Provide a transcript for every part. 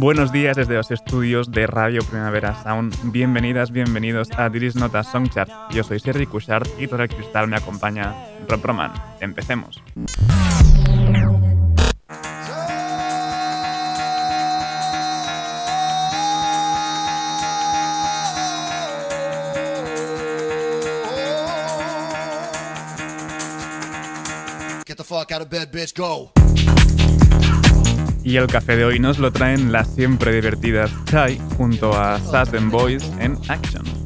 Buenos días desde los estudios de Radio Primavera Sound. Bienvenidas, bienvenidos a Diris Nota Songchart. Yo soy Sergi Cushart y todo el cristal me acompaña Rob Roman. Empecemos. Get the fuck out of bed, bitch, go. Y el café de hoy nos lo traen las siempre divertidas Chai junto a Sass Boys en Action.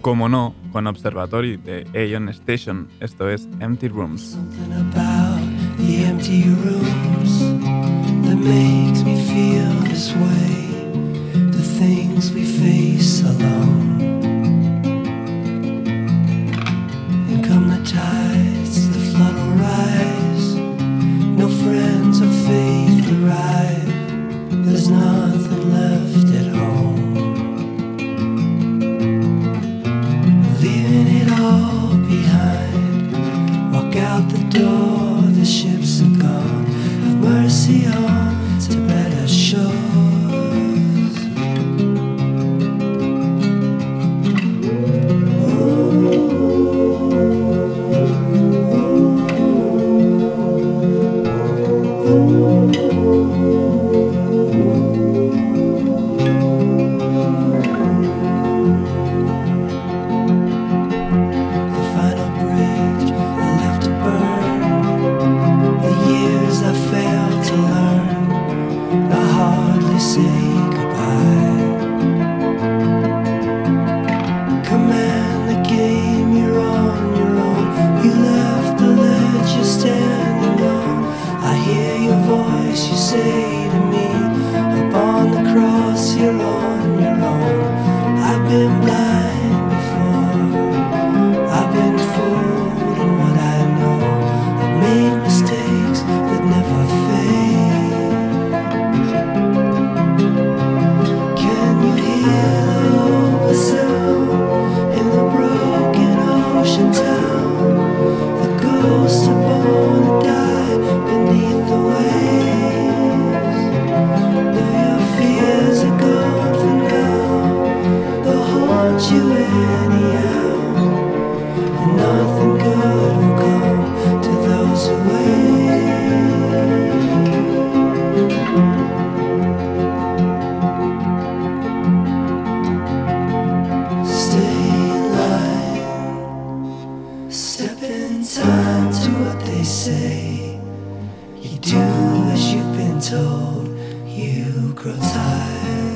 como no, con Observatory de Aeon Station. Esto es Empty Rooms. friends of faith arrive. There's nothing left. Step in time to what they say. You do as you've been told, you grow tired.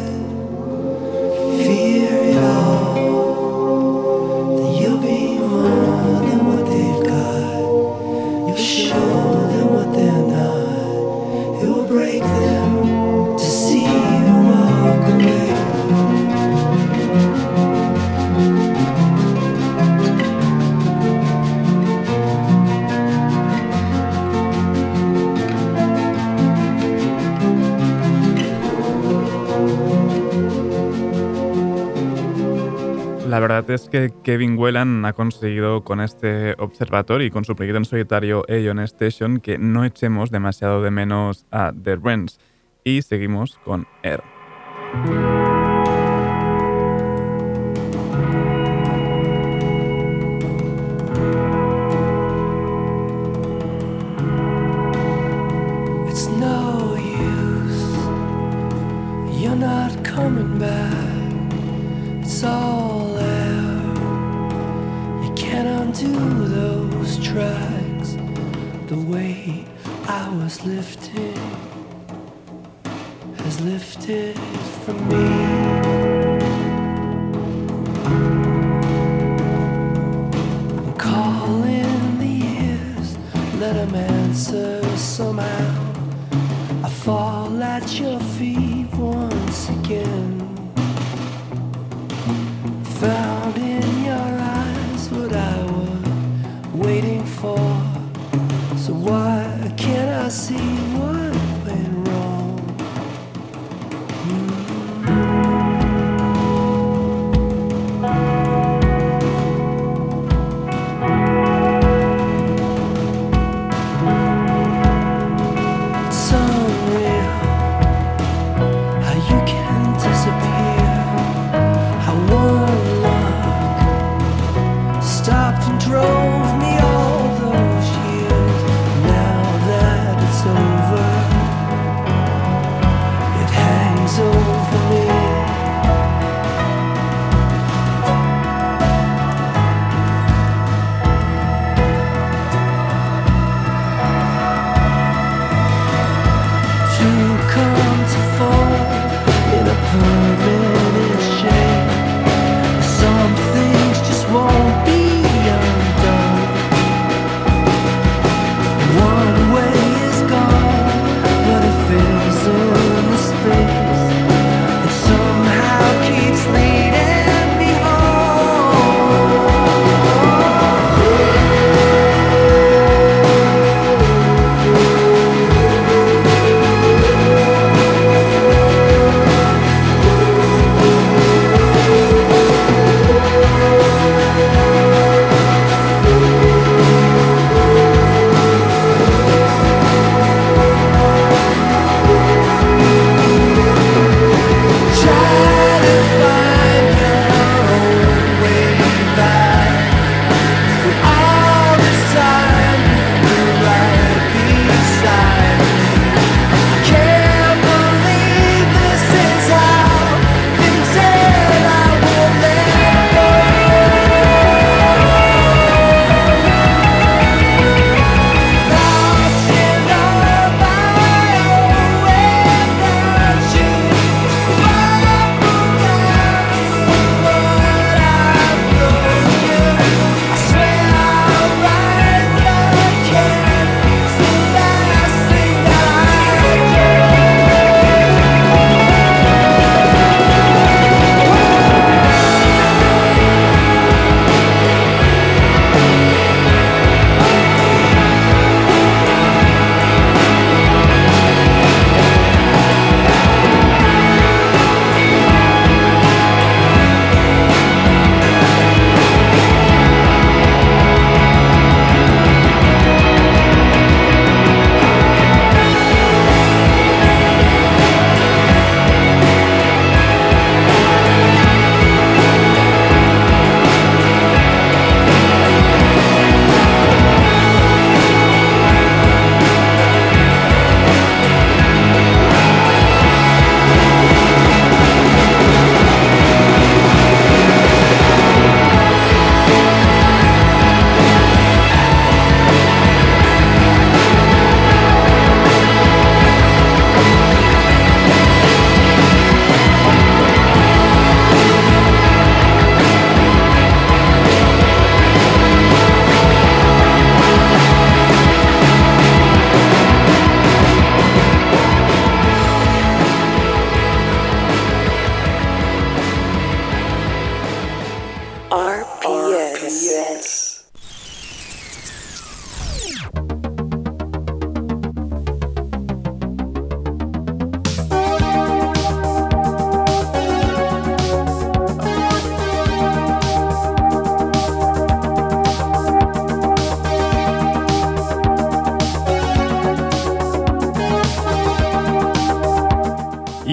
es que Kevin Whelan ha conseguido con este observatorio y con su proyecto en solitario Aeon Station que no echemos demasiado de menos a The Rents. Y seguimos con Air.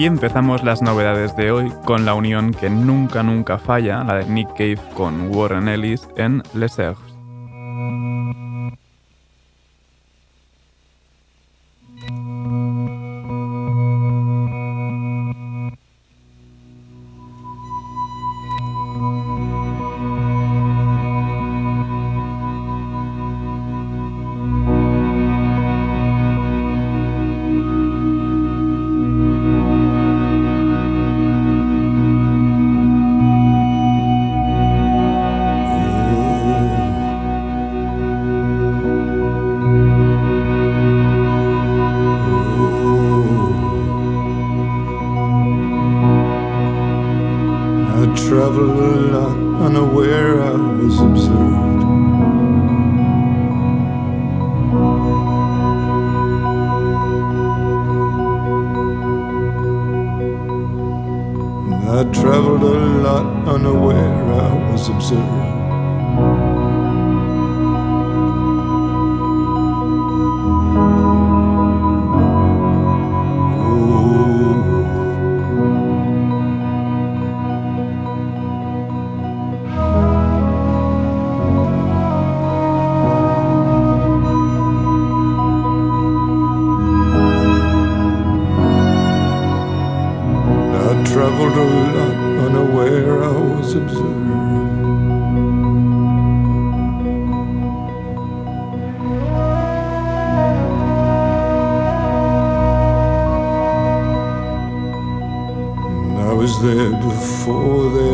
Y empezamos las novedades de hoy con la unión que nunca nunca falla, la de Nick Cave con Warren Ellis en Les Herbes.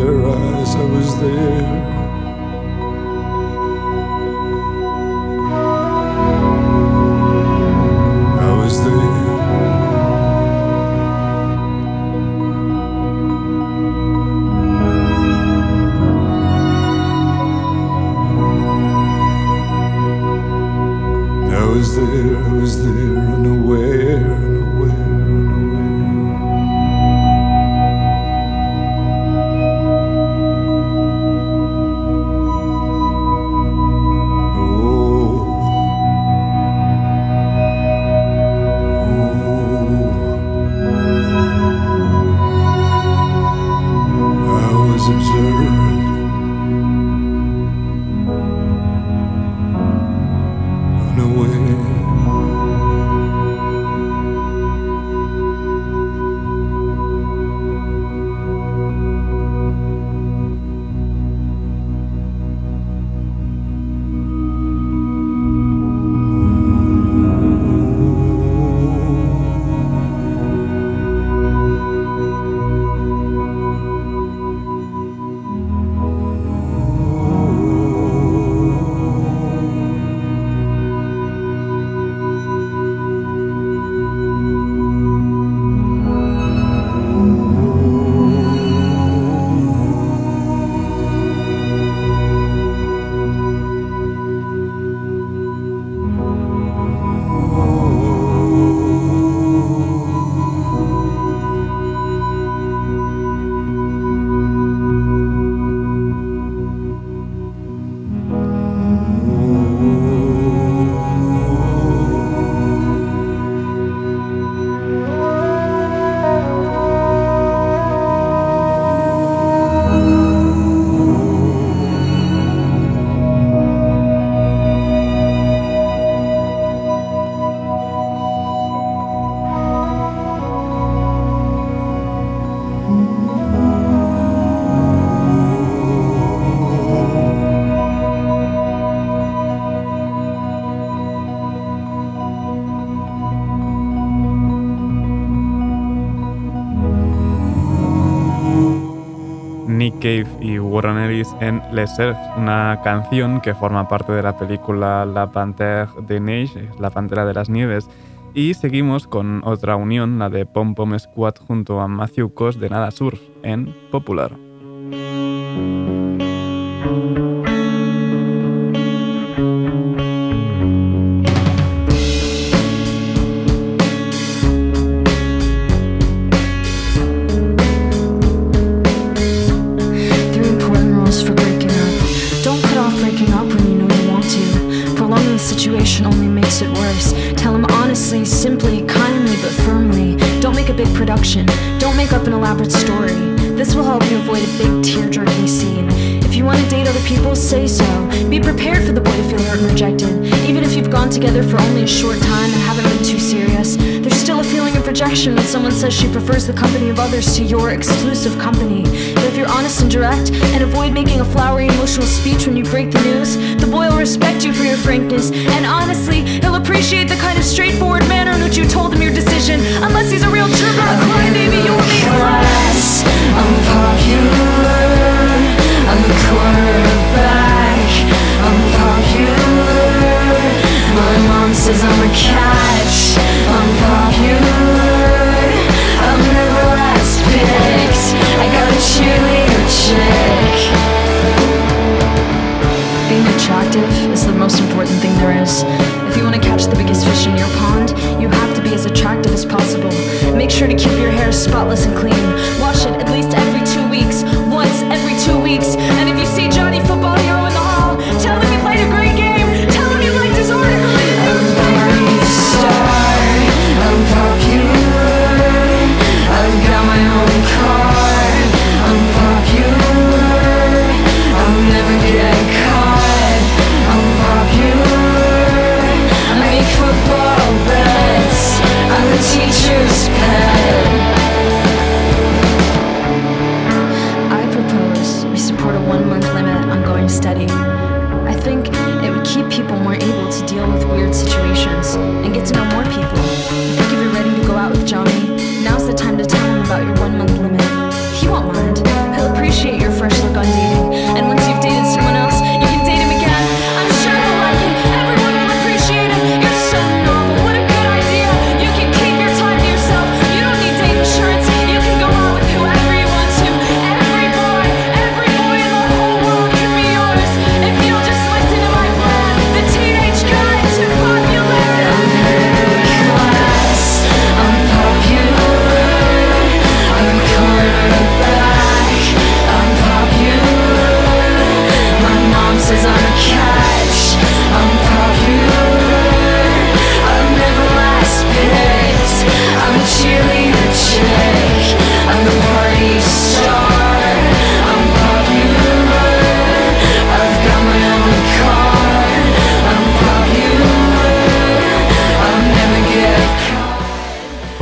Their eyes. I was there. En Les una canción que forma parte de la película La Panthère des Neiges, La Pantera de las Nieves. Y seguimos con otra unión, la de Pom Pom Squad junto a Matthew Cos de Nada Surf en Popular. Prefers the company of others to your exclusive company. But if you're honest and direct and avoid making a flowery emotional speech when you break the news, the boy will respect you for your frankness. And honestly, he'll appreciate the kind of straightforward manner in which you told him your decision. Unless he's a real jerk or a crybaby, you will be class. I'm popular. I'm the quarterback. I'm popular. My mom says I'm a catch. If you want to catch the biggest fish in your pond, you have to be as attractive as possible. Make sure to keep your hair spotless and clean. Wash it at least every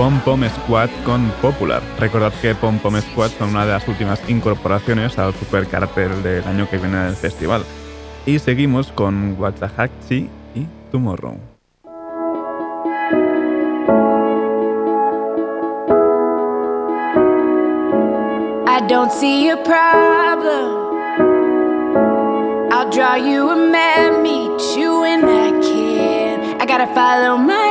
Pom Pom Squad con Popular. Recordad que Pom Pom Squad son una de las últimas incorporaciones al supercartel del año que viene del festival. Y seguimos con Waxahachie y Tomorrow. I don't see a problem. I'll draw you a map, meet you when I can. I gotta follow my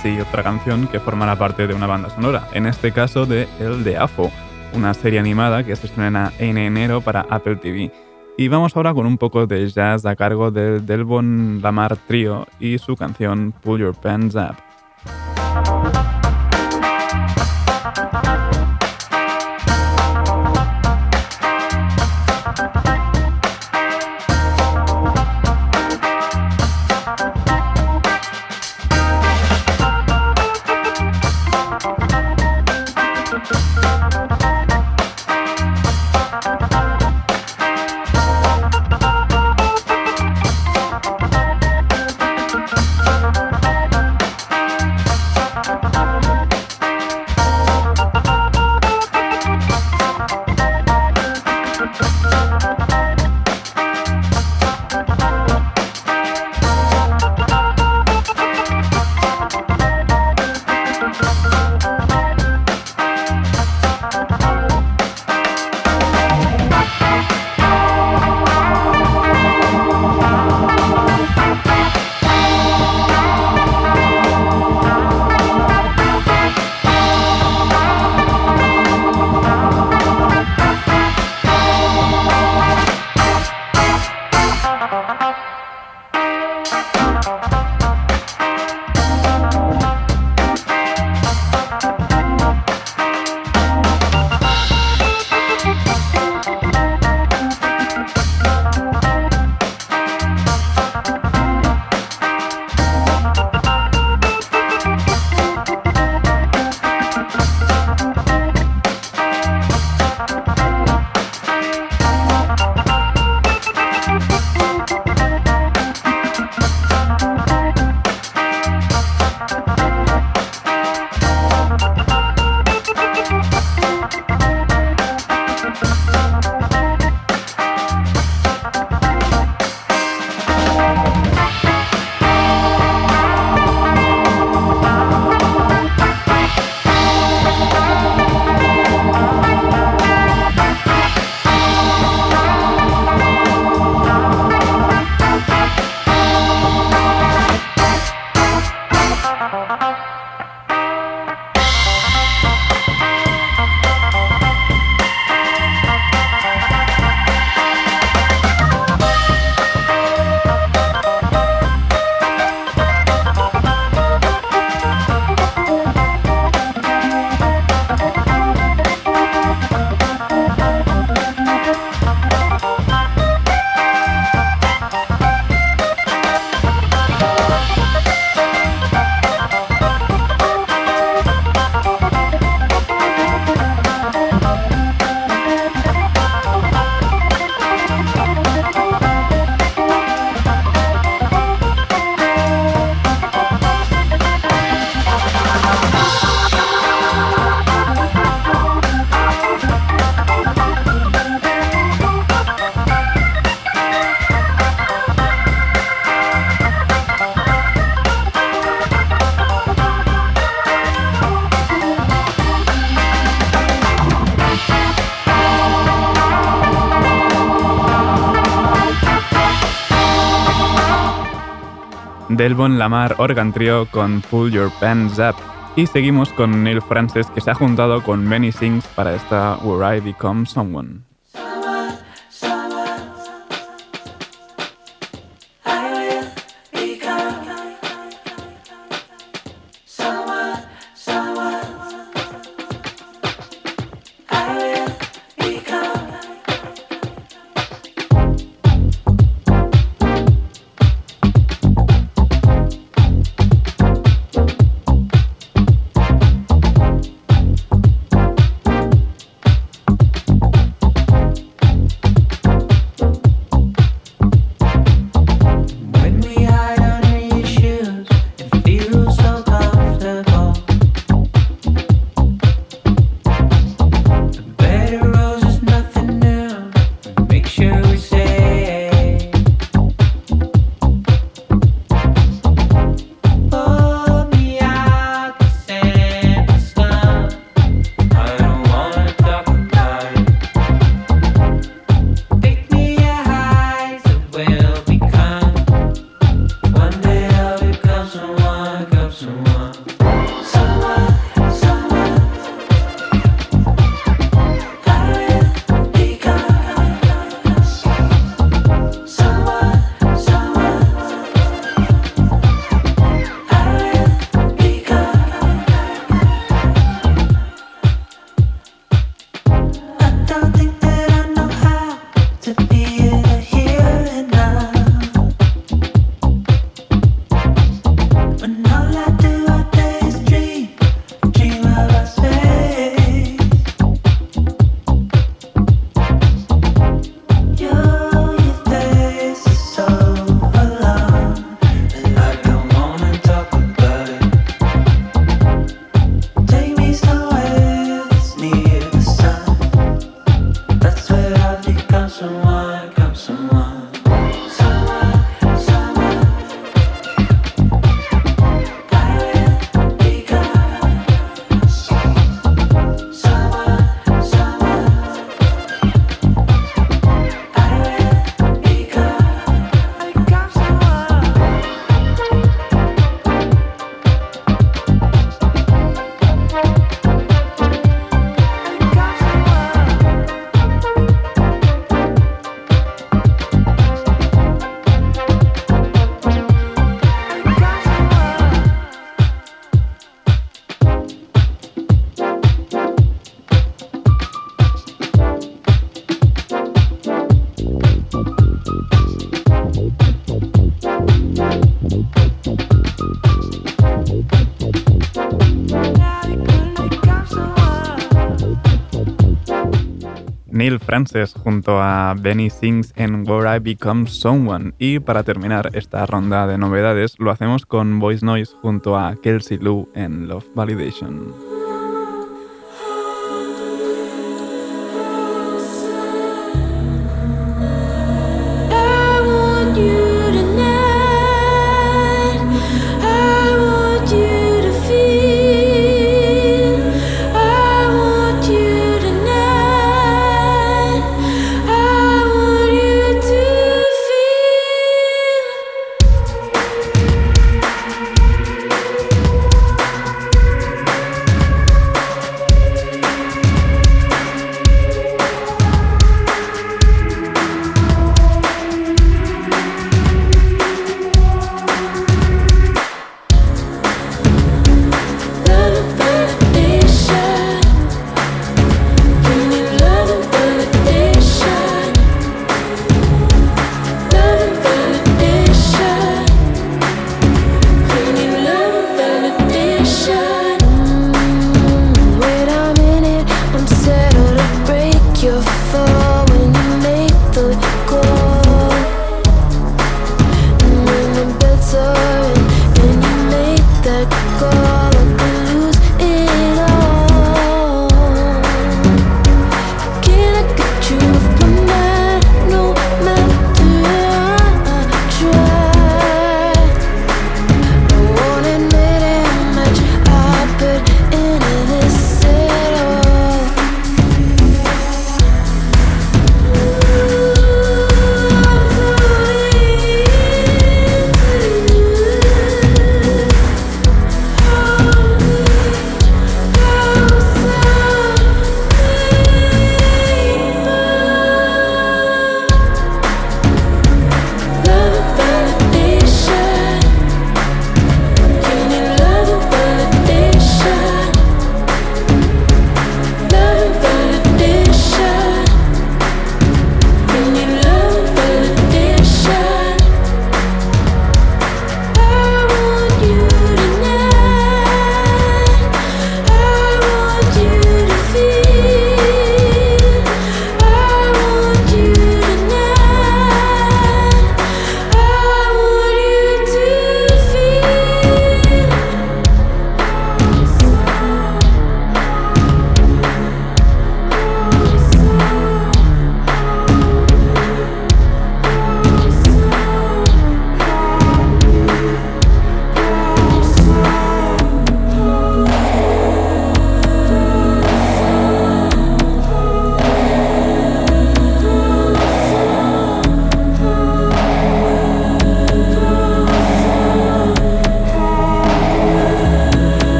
Waxahachie, otra canción que formará parte de una banda sonora, en este caso de El de AFO, una serie animada que se estrena en enero para Apple TV. Y vamos ahora con un poco de jazz a cargo del Delbon Lamar Trio y su canción Pull Your Pants Up. Delbon Lamar Organ Trio con Pull Your Pants Up. Y seguimos con Neil Francis que se ha juntado con Benny Sings para esta Where I Become Someone. Frances junto a Benny Sings en Where I Become Someone. Y para terminar esta ronda de novedades, lo hacemos con Voice Noise junto a Kelsey Lou en Love Validation.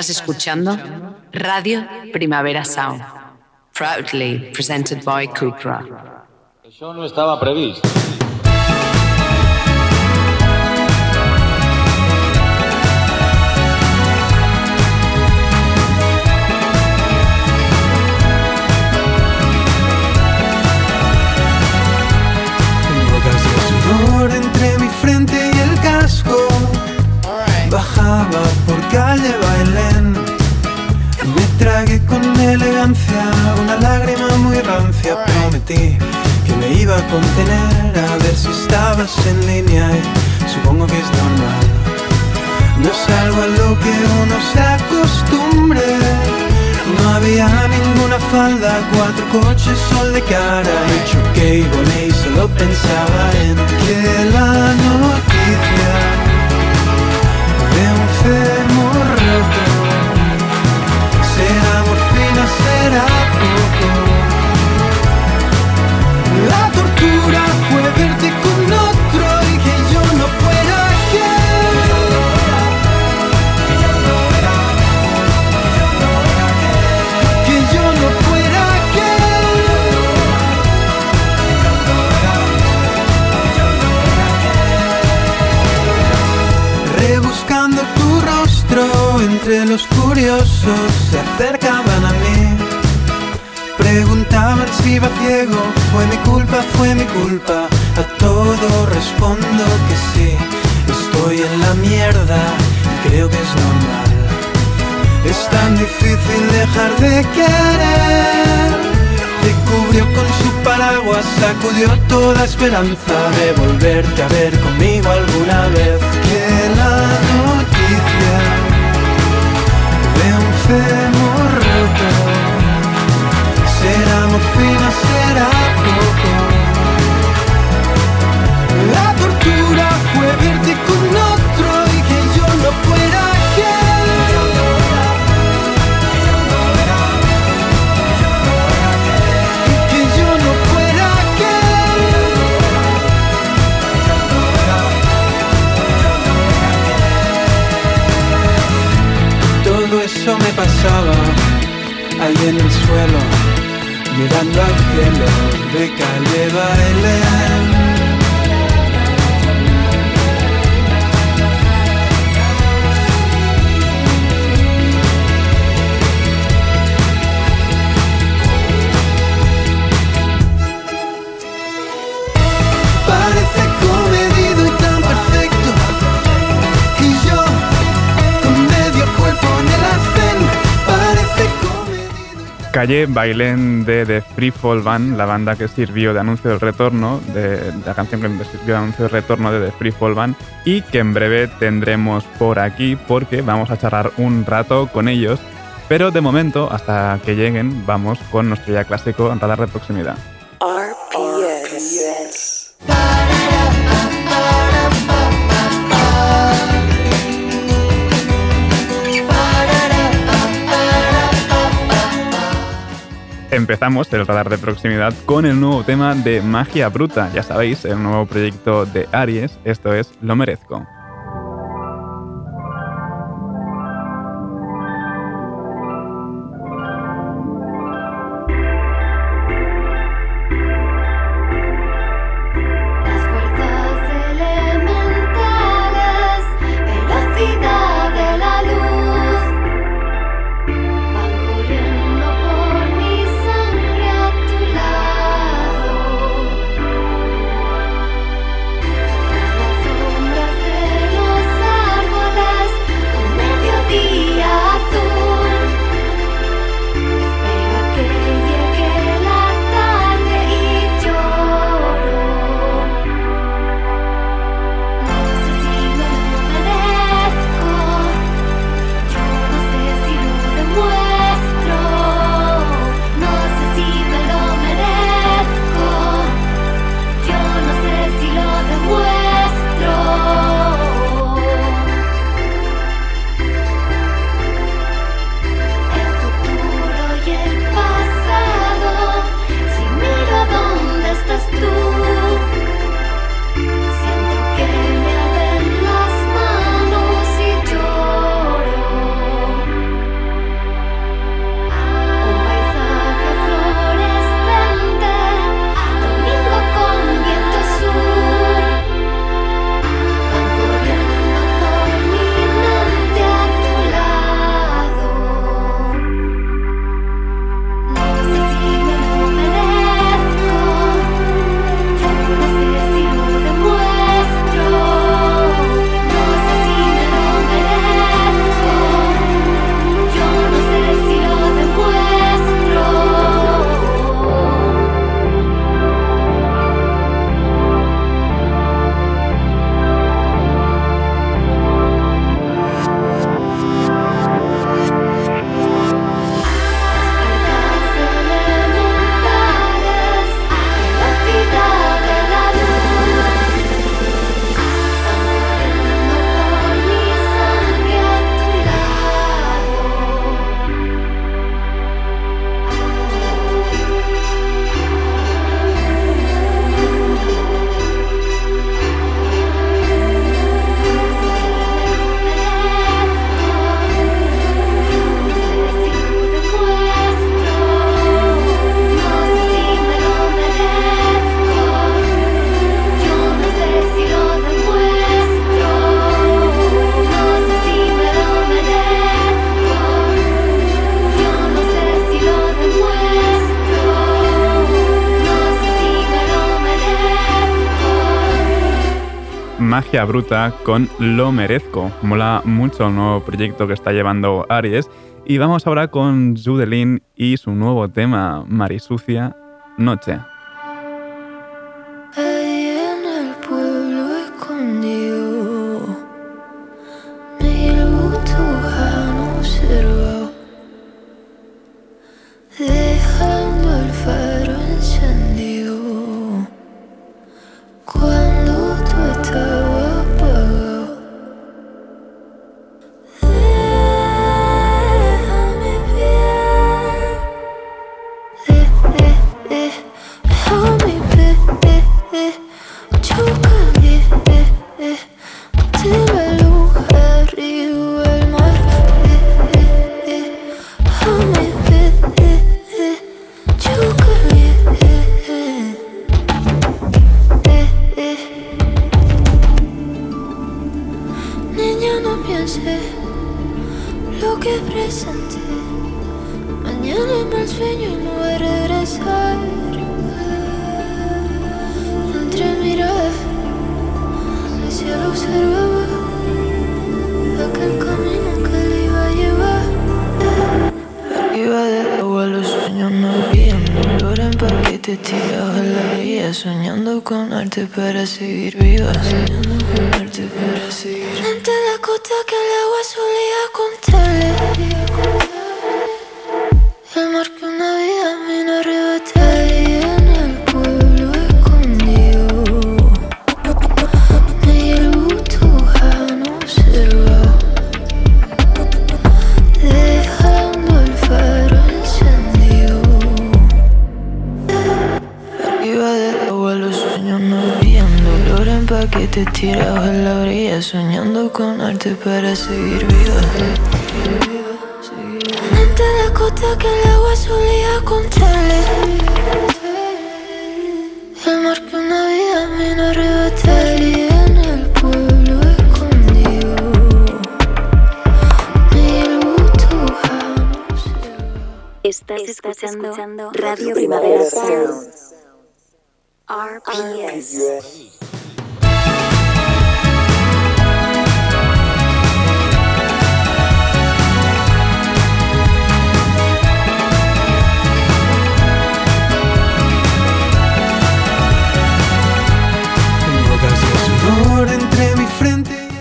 Estás escuchando Radio Primavera Sound, proudly presented by Cupra. Això no estava previst. Gotas de sudor entre mi frente y el casco. Bajaba por calle elegancia una lágrima muy rancia. Prometí que me iba a contener a ver si estabas en línea. Y supongo que es normal. No es algo a lo que uno se acostumbre. No había ninguna falda, cuatro coches, sol de cara Y choqué y volé y solo pensaba en que la noticia de un fémur poco La tortura fue verte con otro y que yo no fuera quien que yo no fuera aquel. Rebuscando tu rostro entre los curiosos se acercaban a iba ciego, fue mi culpa, fue mi culpa. A todo respondo que sí. Estoy en la mierda y creo que es normal. Es tan difícil dejar de querer. Te cubrió con su paraguas, sacudió toda esperanza de volverte a ver conmigo alguna vez. Que la noticia de un fémur roto morfina, será poco. La tortura fue verte con otro no. Y que yo no fuera aquel. Todo eso me pasaba ahí en el suelo, mirando al cielo de calle Bailén. Calle Bailén de The Free Fall Band, la banda que sirvió de anuncio del retorno, de, la canción que sirvió de anuncio del retorno de The Free Fall Band y que en breve tendremos por aquí porque vamos a charlar un rato con ellos. Pero de momento, hasta que lleguen, vamos con nuestro ya clásico radar de proximidad. Empezamos el radar de proximidad con el nuevo tema de Magia Bruta, ya sabéis, el nuevo proyecto de Aries, esto es Lo Merezco. Bruta con Lo Merezco. Mola mucho el nuevo proyecto que está llevando Aries. Y vamos ahora con Judelin y su nuevo tema, Marisucia, Noche. Para seguir para seguir viva. Ante la costa que el agua solía contarle. El mar que una vida vino a arrebatar y en el pueblo escondido. Observó. Estás, escuchando, Radio Primavera Sound. RPS. Gotas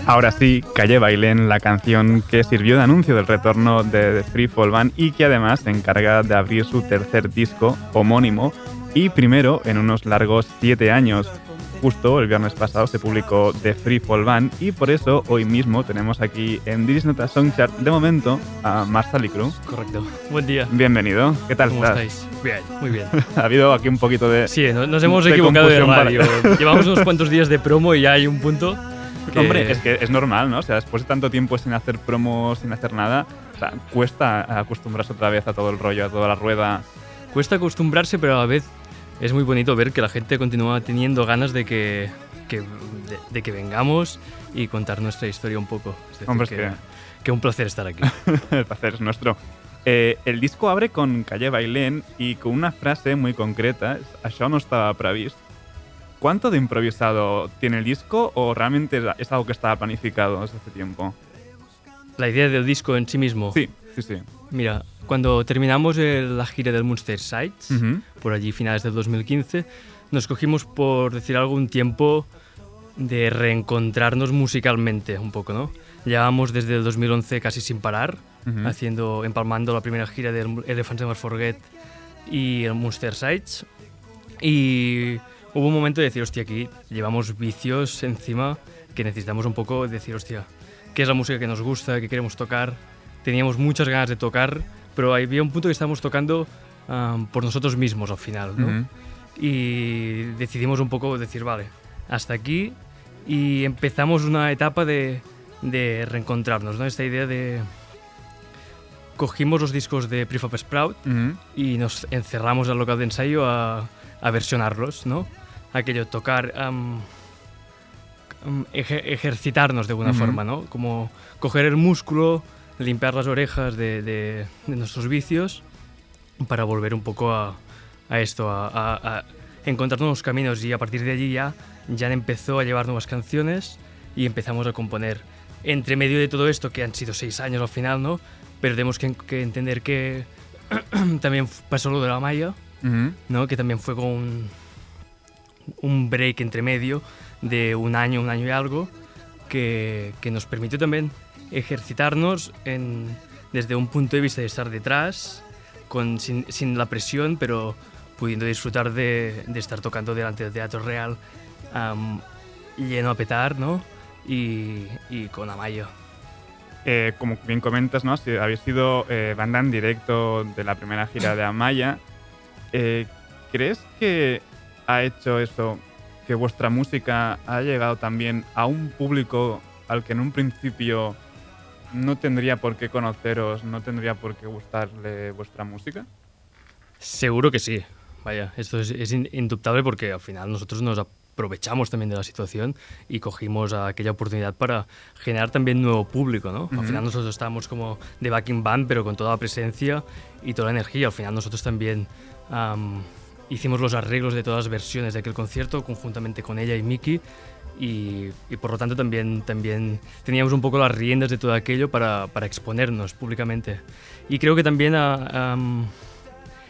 Ahora sí, Calle Bailén, la canción que sirvió de anuncio del retorno de The Free Fall Band y que además se encarga de abrir su tercer disco homónimo y primero en unos largos siete años. Justo el viernes pasado se publicó The Free Fall Band y por eso hoy mismo tenemos aquí en Diris Nota Songchart de momento a Marcel Cruz. Correcto. Buen día. Bienvenido. ¿Qué tal ¿Cómo estás? estáis? Bien, muy bien. ha habido aquí un poquito de... Sí, no- nos hemos de equivocado de para- radio. Llevamos unos cuantos días de promo y ya hay un punto. que- Hombre, es que es normal, ¿no? O sea, después de tanto tiempo sin hacer promos, sin hacer nada, o sea, cuesta acostumbrarse otra vez a todo el rollo, a toda la rueda. Cuesta acostumbrarse, pero a la vez es muy bonito ver que la gente continúa teniendo ganas de que, que- de, de que vengamos y contar nuestra historia un poco. Es decir, Hombre, es que, que- un placer estar aquí. el placer es nuestro. Eh, el disco abre con Calle Bailén y con una frase muy concreta, això no estaba previsto. ¿Cuánto de improvisado tiene el disco o realmente es- algo que estaba planificado desde hace tiempo? La idea del disco en sí mismo. Sí, sí, sí. Mira, cuando terminamos el- la gira del Munster Sites, Ujú. por allí finales del 2015, nos cogimos, por decir algo, un tiempo de reencontrarnos musicalmente un poco, ¿no? Llevábamos desde el 2011 casi sin parar, Ujú. haciendo, empalmando la primera gira del Elephants Never Forget y el Munster Sites. Y hubo un momento de decir, hostia, aquí llevamos vicios encima que necesitamos un poco decir, hostia, ¿qué es la música que nos gusta, qué queremos tocar? Teníamos muchas ganas de tocar, pero había un punto que estábamos tocando am, por nosotros mismos al final, ¿no? Ujú. Y decidimos un poco decir, vale, hasta aquí y empezamos una etapa de, de reencontrarnos, ¿no? Esta idea de... Cogimos los discos de Prefab Sprout Ujú. y nos encerramos al local de ensayo a, a versionarlos, ¿no? Aquello, tocar, am, eje- ejercitarnos de alguna Ujú. forma, ¿no? Como coger el músculo, limpiar las orejas de, de- de nuestros vicios para volver un poco a, a esto, a, a- a encontrar nuevos caminos y a partir de allí ya Jan empezó a llevar nuevas canciones y empezamos a componer. Entre medio de todo esto, que han sido seis años al final, ¿no? Pero tenemos que, que entender que también pasó lo de la Maya, Ujú. ¿no? Que también fue con un, un break entre medio de un año, un año y algo, que, que nos permitió también ejercitarnos en, desde un punto de vista de estar detrás, con, sin, sin la presión, pero pudiendo disfrutar de, de estar tocando delante del teatro real, am, lleno a petar, ¿no? Y, y con Amaya. Eh, como bien comentas, ¿no? Si habéis sido eh, banda en directo de la primera gira de Amaya. Eh, ¿Crees que ha hecho eso, que vuestra música ha llegado también a un público al que en un principio no tendría por qué conoceros, no tendría por qué gustarle vuestra música? Seguro que sí. Vaya, esto es, es indubtable porque al final nosotros nos aprovechamos también de la situación y cogimos aquella oportunidad para generar también nuevo público, ¿no? Al Ujú. final nosotros estábamos como de backing band, pero con toda la presencia y toda la energía. Al final nosotros también am, hicimos los arreglos de todas las versiones de aquel concierto conjuntamente con ella y Miki y, y por lo tanto también, también teníamos un poco las riendas de todo aquello para, para exponernos públicamente. Y creo que también ah,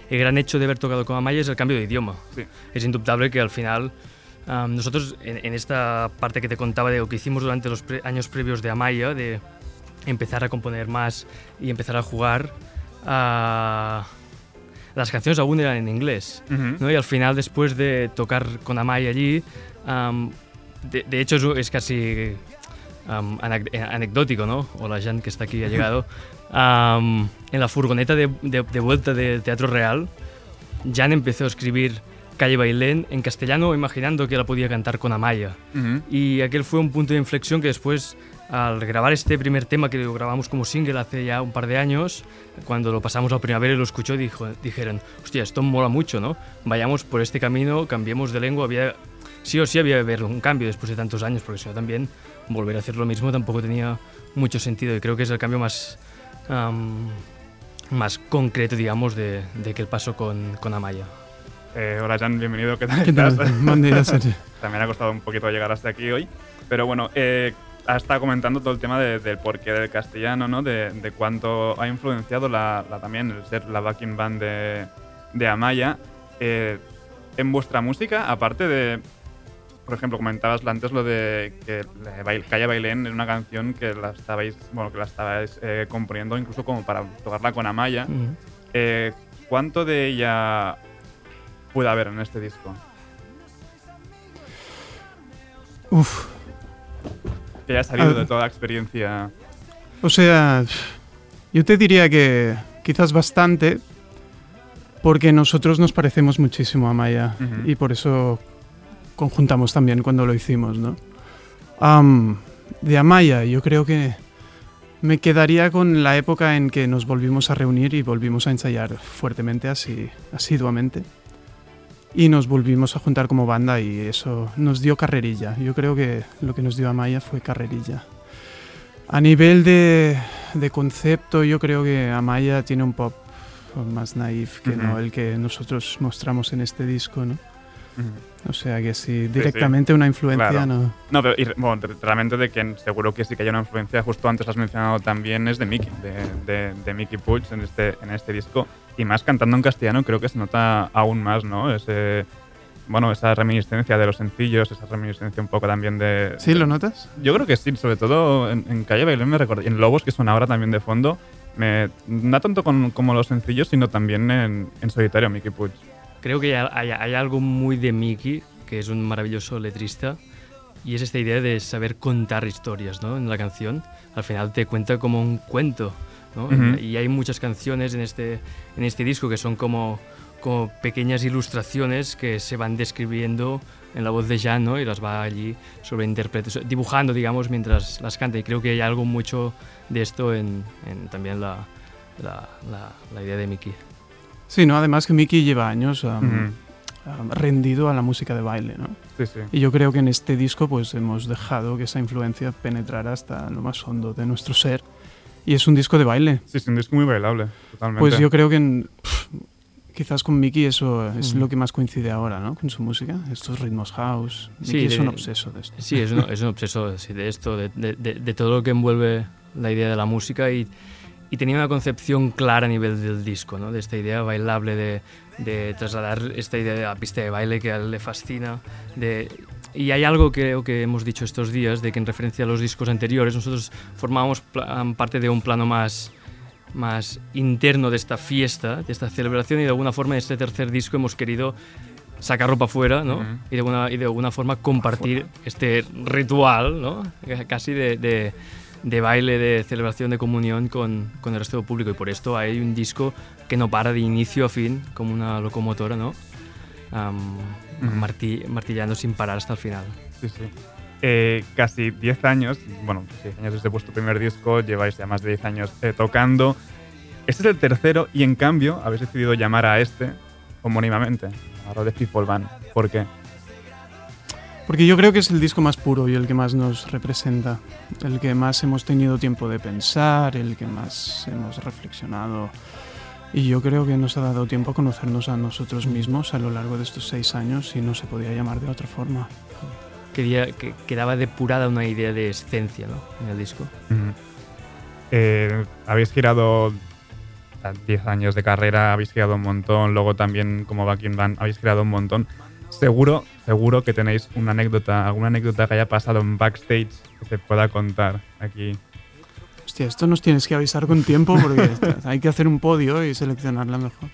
el gran hecho de haber tocado con Amaya es el cambio de idioma. Sí. Es indubtable que al final am, nosotros en, en esta parte que te contaba de lo que hicimos durante los pre- años previos de Amaya, de empezar a componer más y empezar a jugar, ah, las canciones aún eran en inglés. ¿no? Y al final, después de tocar con Amaya allí, de, de hecho es, es casi eh, anecdótico, ¿no? O la gente que está aquí ha llegado. En la furgoneta de, de- de vuelta del Teatro Real, Jan empezó a escribir Calle Bailén en castellano, imaginando que la podía cantar con Amaya. Y aquel fue un punto de inflexión que después, al grabar este primer tema que lo grabamos como single hace ya un par de años, cuando lo pasamos a primavera y lo escuchó, dijo, dijeron, hostia, esto mola mucho, ¿no? Vayamos por este camino, cambiemos de lengua. Había, sí o sí había que haber un cambio después de tantos años, porque si no también volver a hacer lo mismo tampoco tenía mucho sentido. Y creo que es el cambio más, am, más concreto, digamos, de, de que el paso con, con Amaya. Eh, hola Jan, bienvenido. ¿Qué tal ¿Qué tal? estás? Buen día, Sergio. También ha costado un poquito llegar hasta aquí hoy. Pero bueno, eh, ha estado comentando todo el tema de- del porqué del castellano, ¿no? De, de cuánto ha influenciado la, la- también el ser la backing band de, de Amaya. Eh, en vuestra música, aparte de, por ejemplo, comentabas antes lo de que la Bail- Calle Bailén es una canción que la estabais, bueno, que la estabais eh, componiendo incluso como para tocarla con Amaya. Eh, ¿Cuánto de ella puede haber en este disco? Uf, Que haya salido Ah. de toda la experiencia. o sea, yo te diría que quizás bastante, porque nosotros nos parecemos muchísimo a Maya Ujú. y por eso conjuntamos también cuando lo hicimos, ¿no? Am, de Amaya, yo creo que me quedaría con la época en que nos volvimos a reunir y volvimos a ensayar fuertemente, así, asiduamente. Y nos volvimos a juntar como banda y eso nos dio carrerilla. Yo creo que lo que nos dio Amaya fue carrerilla. A nivel de, de concepto, yo creo que Amaya tiene un pop más naif que no Ujú. el que nosotros mostramos en este disco, ¿no? Ujú. O sea que sí, sí. directamente una influencia Claro. no. No, pero y bueno, re- realmente de que seguro que sí que hay una influencia, justo antes has mencionado también, es de Mickey, de, de, de Mickey Puig en este, en este disco. Y más cantando en castellano creo que se nota aún más, ¿no? Ese, bueno, esa reminiscencia de los sencillos, esa reminiscencia un poco también de... ¿Sí lo notas? Yo creo que sí, sobre todo en, en Calle Bailén me recuerdo, y en Lobos, que suena ahora también de fondo, me, no tanto con- como los sencillos, sino también en, en solitario, Mickey Puig. Creo que hay, hay- hay algo muy de Mickey, que es un maravilloso letrista, y es esta idea de saber contar historias ¿no? en la canción. Al final te cuenta como un cuento. ¿No? Ujú. Y hay muchas canciones en este, en este disco que son como, como pequeñas ilustraciones que se van describiendo en la voz de Jan ¿no? y las va allí sobreinterpretando, dibujando, digamos, mientras las canta. Y creo que hay algo mucho de esto en, en también la, la, la- la idea de Mickey. Sí, no, además que Mickey lleva años am, Ujú. am, rendido a la música de baile, ¿no? Sí, sí. Y yo creo que en este disco pues hemos dejado que esa influencia penetrara hasta lo más hondo de nuestro ser. Y es un disco de baile. Sí, es un disco muy bailable, totalmente. Pues yo creo que, en- pf, quizás con Miki eso es Mm. lo que más coincide ahora, ¿no? Con su música, estos ritmos house. Sí, Miki es de- un obseso de esto. Sí, es un, es un obseso sí, de esto, de, de- de- de todo lo que envuelve la idea de la música y, y tenía una concepción clara a nivel del disco, ¿no? de esta idea bailable, de, de trasladar esta idea de la pista de baile que a él le fascina. De, y hay algo que creo que hemos dicho estos días, de que en referencia a los discos anteriores, nosotros formábamos parte de un plano más más interno de esta fiesta, de esta celebración y de alguna forma en este tercer disco hemos querido sacarlo para afuera ¿no? Ujú. y, de alguna, y de alguna forma compartir este ritual ¿no? casi de, de, de baile, de celebración, de comunión con, con el resto del público y por esto hay un disco que no para de inicio a fin como una locomotora ¿no? Marti- martillando sin parar hasta el final. Sí, sí. Eh, casi 10 años, bueno, 10 años desde vuestro primer disco, lleváis ya más de 10 años eh, tocando. Este es el tercero y en cambio habéis decidido llamar a este homónimamente, llamarlo de People Band. ¿Por qué? Porque yo creo que es el disco más puro y el que más nos representa, el que más hemos tenido tiempo de pensar, el que más hemos reflexionado. Y yo creo que nos ha dado tiempo a conocernos a nosotros mismos a lo largo de estos seis años y no se podía llamar de otra forma. Quería, que quedaba depurada una idea de esencia ¿no? en el disco. Eh, habéis girado a 10 años de carrera, habéis creado un montón, luego también como backing band habéis creado un montón. Seguro, seguro que tenéis una anécdota, alguna anécdota que haya pasado en backstage que se pueda contar aquí. Hostia, esto nos tienes que avisar con tiempo porque hay que hacer un podio y seleccionarla mejor.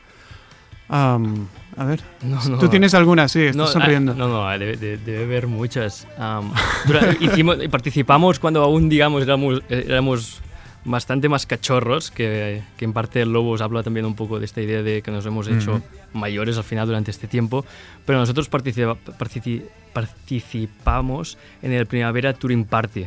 Am, a ver, No, no. ¿tú tienes alguna? Sí, estás No, sonriendo. ah, No, no, debe, de- debe haber muchas. Dura- hicimos, participamos cuando aún, digamos, éramos, éramos bastante más cachorros, que, que en parte el Lobos habla también un poco de esta idea de que nos hemos hecho mayores al final durante este tiempo, pero nosotros participa- partici- participamos en el Primavera Touring Party.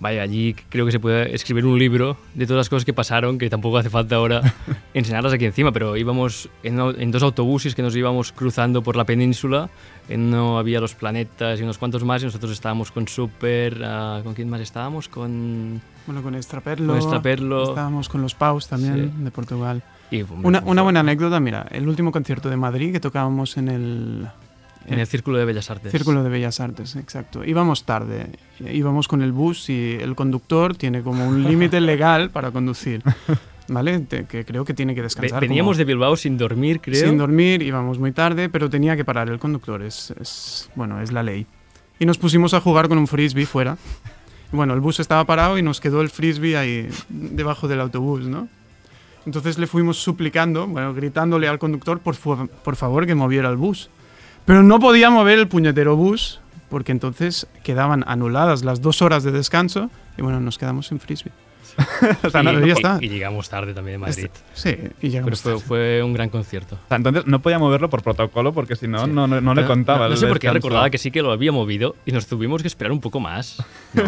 Vaya, allí creo que se puede escribir un libro de todas las cosas que pasaron, que tampoco hace falta ahora enseñarlas aquí encima, pero íbamos en, dos autobuses que nos íbamos cruzando por la península, en uno había los planetas y unos cuantos más, y nosotros estábamos con Super, ah, ¿con quién más estábamos? Con... Bueno, con Extraperlo. Con Extraperlo. Estábamos con los Paus también, Sí. de Portugal. Y, Una, una buena anécdota, mira, el último concierto de Madrid que tocábamos en el, En el Círculo de Bellas Artes. Círculo de Bellas Artes, exacto. Íbamos tarde, íbamos con el bus y el conductor tiene como un límite legal para conducir, ¿vale? Te- que creo que tiene que descansar. Veníamos como- de Bilbao sin dormir, creo. Sin dormir, íbamos muy tarde, pero tenía que parar el conductor, es, es- bueno, es la ley. Y nos pusimos a jugar con un frisbee fuera. Bueno, el bus estaba parado y nos quedó el frisbee ahí debajo del autobús, ¿no? Entonces le fuimos suplicando, bueno, gritándole al conductor por, por favor que moviera el bus. Pero no podía mover el puñetero bus porque entonces quedaban anuladas las dos horas de descanso y bueno, nos quedamos sin frisbee. o sea, y, nada, ya y- está. y llegamos tarde también Madrid. Este- sí, y Pero llegamos fue, tarde. fue un gran concierto. O sea, entonces no podía moverlo por protocolo porque si no, Sí. no, no, no le No- contaba. No, no sé por qué recordaba que sí que lo había movido y nos tuvimos que esperar un poco más. No.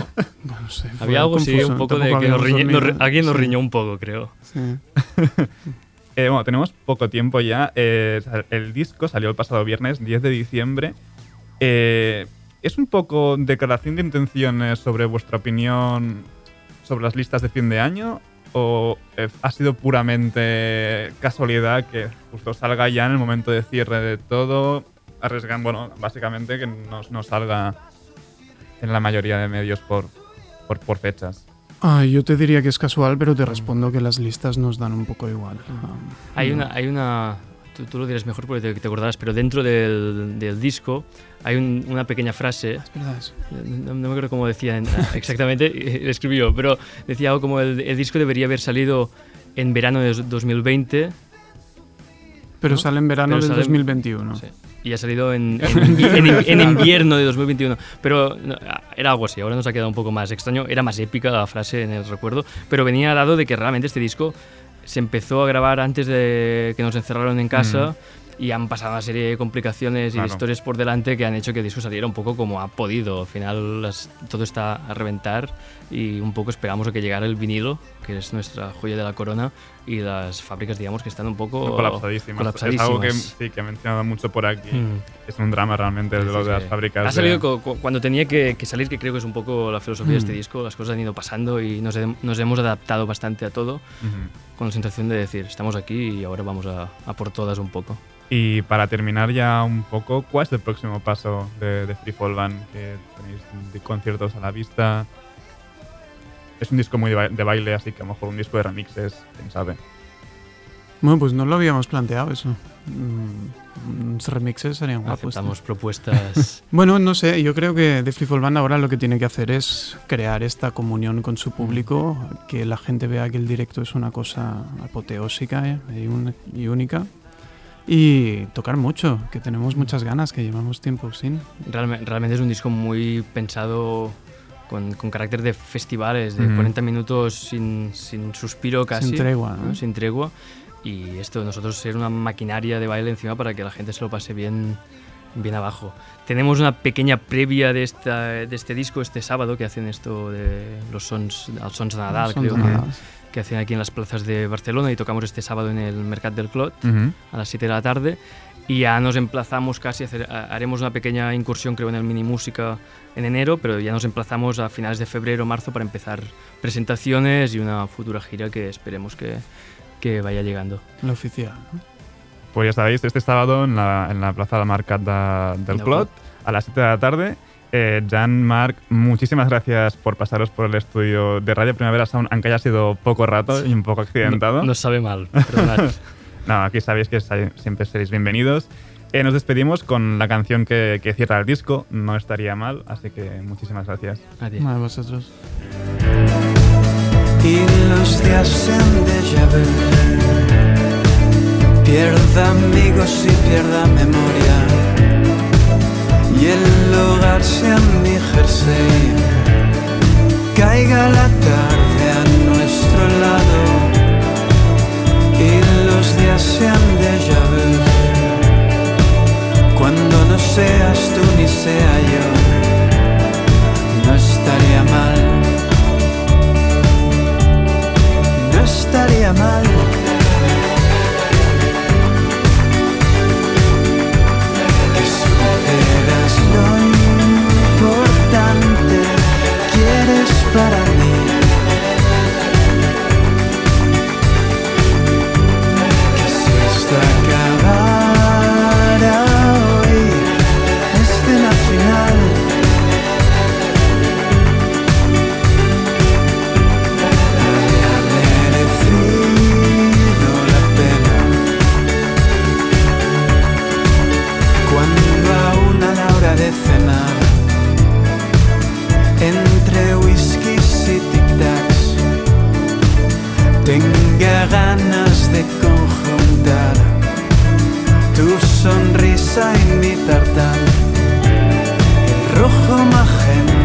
No sé, Había algo así, un poco de que nos riñe- nos alguien nos Sí. riñó un poco, creo. Sí. Bueno, tenemos poco tiempo ya. Eh, el disco salió el pasado viernes, 10 de diciembre. Eh, ¿Es un poco declaración de intenciones sobre vuestra opinión sobre las listas de fin de año? ¿O eh, ha sido puramente casualidad que justo salga ya en el momento de cierre de todo? Arriesgan, bueno, básicamente que no, no salga en la mayoría de medios por, por fechas. Ah, yo te diría que es casual, pero te respondo que las listas nos dan un poco igual. Ah, Hay no. una, hay una tú, tú lo dirás mejor porque te, te acordarás, pero dentro del, del disco hay un- una pequeña frase, Es verdad, no, no me acuerdo cómo decía en- exactamente, yo, pero decía algo como el, el disco debería haber salido en verano de 2020 Pero ¿no? sale en verano Pero del sale- 2021. Sí. Y ha salido en, en, en- en- invierno de 2021. Pero era algo así, ahora nos ha quedado un poco más extraño. Era más épica la frase en el recuerdo, pero venía dado de que realmente este disco se empezó a grabar antes de que nos encerraron en casa y han pasado una serie de complicaciones y Claro. de historias por delante que han hecho que el disco saliera un poco como ha podido. Al final las- todo está a reventar y un poco esperamos a que llegara el vinilo, que es nuestra joya de la corona, y las fábricas, digamos, que están un poco colapsadísimas. colapsadísimas. Es algo que, sí, que he mencionado mucho por aquí. Mm. Es un drama realmente de lo de las Sí. fábricas. Ha salido de- cu- cu- cuando tenía que, que salir, que creo que es un poco la filosofía de este Mm. disco. Las cosas han ido pasando y nos, he- nos hemos adaptado bastante a todo, Ujú. con la sensación de decir, estamos aquí y ahora vamos a, a por todas un poco. Y para terminar ya un poco, ¿cuál es el próximo paso de, de Free Fall Band? Que tenéis de conciertos a la vista. Es un disco muy de, ba- de baile, así que a lo mejor un disco de remixes, quién sabe. Bueno, pues no lo habíamos planteado eso. Mm, Unos remixes serían guapos. Aceptamos propuestas. Bueno, no sé, yo creo que The Free Fall Band ahora lo que tiene que hacer es crear esta comunión con su público, que la gente vea que el directo es una cosa apoteósica eh, y, un- y única. Y tocar mucho, que tenemos muchas ganas, que llevamos tiempo sin. Realme- realmente es un disco muy pensado con, con carácter de festivales, de Ujú. 40 minutos sin, sin suspiro casi. tregua, ¿no? Sin tregua. Y esto, nosotros ser una maquinaria de baile encima para que la gente se lo pase bien, bien abajo. Tenemos una pequeña previa de, esta, de este disco este sábado que hacen esto de los sons, els sons de Nadal, Los sons creo de que, Nadal. que hacen aquí en las plazas de Barcelona y tocamos este sábado en el Mercat del Clot a las 7 de la tarde y ya nos emplazamos casi a hacer, haremos una pequeña incursión creo en el mini música en enero, pero ya nos emplazamos a finales de febrero o marzo para empezar presentaciones y una futura gira que esperemos que, que vaya llegando. La oficial. Pues ya sabéis, este sábado en la, en la Plaza del Mercat de- del Del Clot, Clot. a las 7 de la tarde. Eh, Jan, Marc, muchísimas gracias por pasaros por el estudio de Radio Primavera Sound, aunque haya sido poco rato y un poco accidentado. No- nos sabe mal, perdonad. no, aquí sabéis que siempre seréis bienvenidos. Eh, nos despedimos con la canción que, que cierra el disco, no estaría mal, así que muchísimas gracias. Adiós. A vosotros. y los días sean déjà vu. Pierda amigos y pierda memoria. Y el hogar sea mi jersey. Caiga la tarde a nuestro lado. Y los días sean déjà vu. Cuando no seas tú ni sea yo. No estaría mal. no estaría mal. Sonrisa mi tartán el rojo magenta